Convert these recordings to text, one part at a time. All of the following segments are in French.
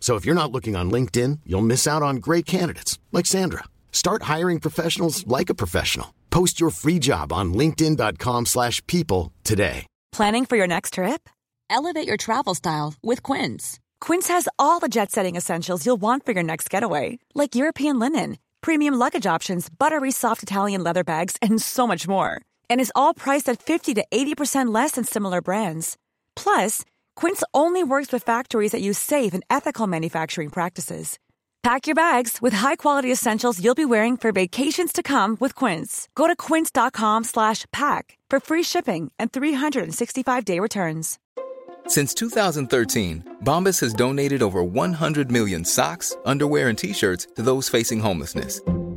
So if you're not looking on LinkedIn, you'll miss out on great candidates like Sandra. Start hiring professionals like a professional. Post your free job on linkedin.com/people today. Planning for your next trip? Elevate your travel style with Quince. Quince has all the jet-setting essentials you'll want for your next getaway, like European linen, premium luggage options, buttery soft Italian leather bags, and so much more. And is all priced at 50 to 80% less than similar brands. Plus, Quince only works with factories that use safe and ethical manufacturing practices. Pack your bags with high-quality essentials you'll be wearing for vacations to come with Quince. Go to quince.com slash pack for free shipping and 365-day returns. Since 2013, Bombas has donated over 100 million socks, underwear, and t-shirts to those facing homelessness.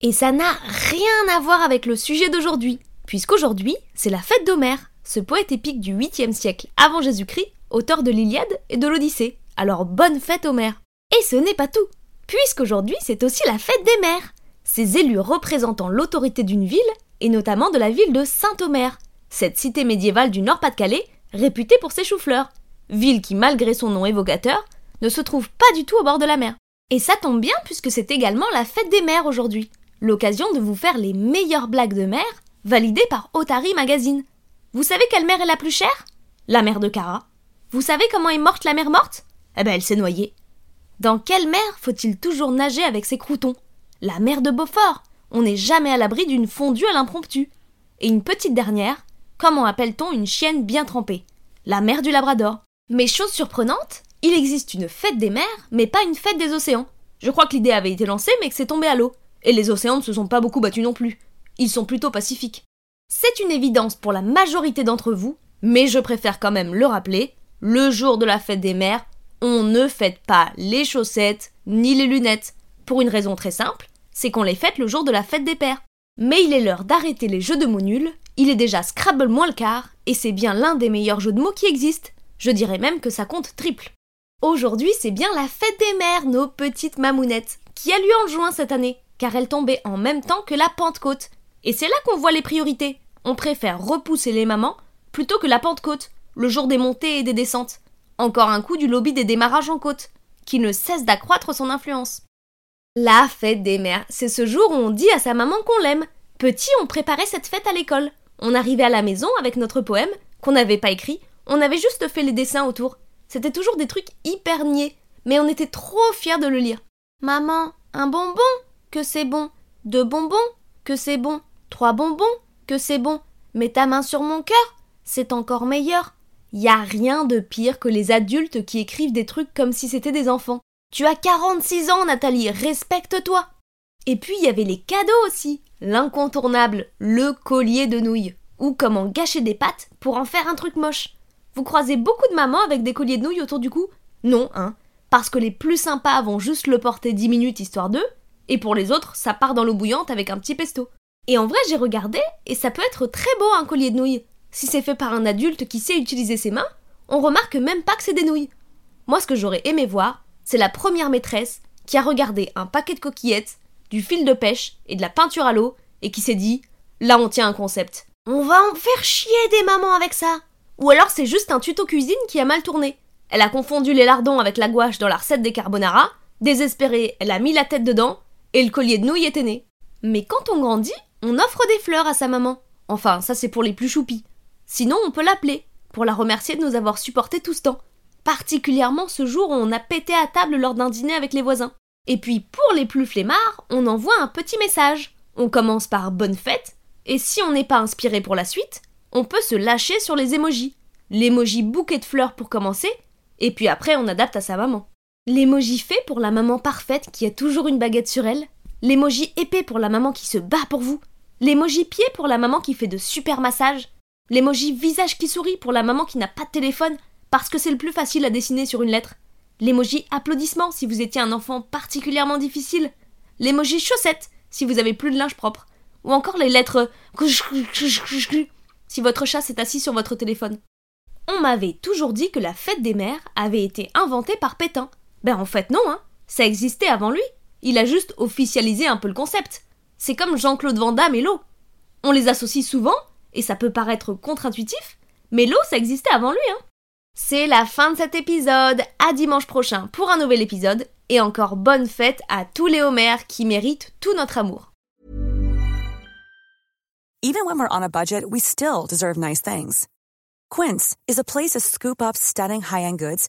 Et ça n'a rien à voir avec le sujet d'aujourd'hui, puisqu'aujourd'hui, c'est la fête d'Homère, ce poète épique du 8e siècle avant Jésus-Christ, auteur de l'Iliade et de l'Odyssée. Alors bonne fête Homère Et ce n'est pas tout, puisqu'aujourd'hui c'est aussi la fête des mères, ces élus représentant l'autorité d'une ville, et notamment de la ville de Saint-Omer, cette cité médiévale du Nord-Pas-de-Calais, réputée pour ses choux-fleurs, ville qui malgré son nom évocateur, ne se trouve pas du tout au bord de la mer. Et ça tombe bien puisque c'est également la fête des mères aujourd'hui, l'occasion de vous faire les meilleures blagues de mer validées par Otari Magazine. Vous savez quelle mer est la plus chère? La mer de Cara. Vous savez comment est morte la mer morte? Eh ben elle s'est noyée. Dans quelle mer faut-il toujours nager avec ses croutons? La mer de Beaufort. On n'est jamais à l'abri d'une fondue à l'impromptu. Et une petite dernière, comment appelle-t-on une chienne bien trempée? La mer du Labrador. Mais chose surprenante, il existe une fête des mers, mais pas une fête des océans. Je crois que l'idée avait été lancée, mais que c'est tombé à l'eau. Et les océans ne se sont pas beaucoup battus non plus. Ils sont plutôt pacifiques. C'est une évidence pour la majorité d'entre vous, mais je préfère quand même le rappeler, le jour de la fête des mères, on ne fête pas les chaussettes ni les lunettes. Pour une raison très simple, c'est qu'on les fête le jour de la fête des pères. Mais il est l'heure d'arrêter les jeux de mots nuls, il est déjà Scrabble moins le quart, et c'est bien l'un des meilleurs jeux de mots qui existent. Je dirais même que ça compte triple. Aujourd'hui, c'est bien la fête des mères, nos petites mamounettes, qui a lieu en juin cette année, car elle tombait en même temps que la Pentecôte. Et c'est là qu'on voit les priorités. On préfère repousser les mamans plutôt que la Pentecôte, le jour des montées et des descentes. Encore un coup du lobby des démarrages en côte, qui ne cesse d'accroître son influence. La fête des mères, c'est ce jour où on dit à sa maman qu'on l'aime. Petit, on préparait cette fête à l'école. On arrivait à la maison avec notre poème, qu'on n'avait pas écrit, on avait juste fait les dessins autour. C'était toujours des trucs hyper niais, mais on était trop fiers de le lire. Maman, un bonbon, que c'est bon. Deux bonbons, que c'est bon. Trois bonbons, que c'est bon. Mets ta main sur mon cœur, c'est encore meilleur. Y a rien de pire que les adultes qui écrivent des trucs comme si c'était des enfants. Tu as 46 ans, Nathalie, respecte-toi. Et puis il y avait les cadeaux aussi. L'incontournable, le collier de nouilles. Ou comment gâcher des pâtes pour en faire un truc moche. Vous croisez beaucoup de mamans avec des colliers de nouilles autour du cou? Non, hein Parce que les plus sympas vont juste le porter 10 minutes histoire d'eux, et pour les autres, ça part dans l'eau bouillante avec un petit pesto. Et en vrai, j'ai regardé, et ça peut être très beau un collier de nouilles. Si c'est fait par un adulte qui sait utiliser ses mains, on remarque même pas que c'est des nouilles. Moi, ce que j'aurais aimé voir, c'est la première maîtresse qui a regardé un paquet de coquillettes, du fil de pêche et de la peinture à l'eau, et qui s'est dit Là, on tient un concept. On va en faire chier des mamans avec ça. Ou alors c'est juste un tuto cuisine qui a mal tourné. Elle a confondu les lardons avec la gouache dans la recette des carbonara, désespérée, elle a mis la tête dedans, et le collier de nouilles était né. Mais quand on grandit, on offre des fleurs à sa maman. Enfin, ça c'est pour les plus choupis. Sinon, on peut l'appeler, pour la remercier de nous avoir supporté tout ce temps. Particulièrement ce jour où on a pété à table lors d'un dîner avec les voisins. Et puis, pour les plus flemmards, on envoie un petit message. On commence par bonne fête, et si on n'est pas inspiré pour la suite, on peut se lâcher sur les émojis. L'emoji bouquet de fleurs pour commencer, et puis après on adapte à sa maman. L'emoji fait pour la maman parfaite qui a toujours une baguette sur elle. L'emoji épée pour la maman qui se bat pour vous. L'emoji pied pour la maman qui fait de super massages. L'emoji visage qui sourit pour la maman qui n'a pas de téléphone parce que c'est le plus facile à dessiner sur une lettre. L'emoji applaudissement si vous étiez un enfant particulièrement difficile. L'emoji chaussette si vous avez plus de linge propre. Ou encore les lettres si votre chat s'est assis sur votre téléphone. On m'avait toujours dit que la fête des mères avait été inventée par Pétain. Ben en fait non, hein. Ça existait avant lui. Il a juste officialisé un peu le concept. C'est comme Jean-Claude Van Damme et l'eau. On les associe souvent, et ça peut paraître contre-intuitif, mais l'eau ça existait avant lui, hein. C'est la fin de cet épisode. À dimanche prochain pour un nouvel épisode. Et encore bonne fête à tous les Homères qui méritent tout notre amour. Even when we're on a budget, we still deserve nice things. Quince is a place to scoop up stunning high-end goods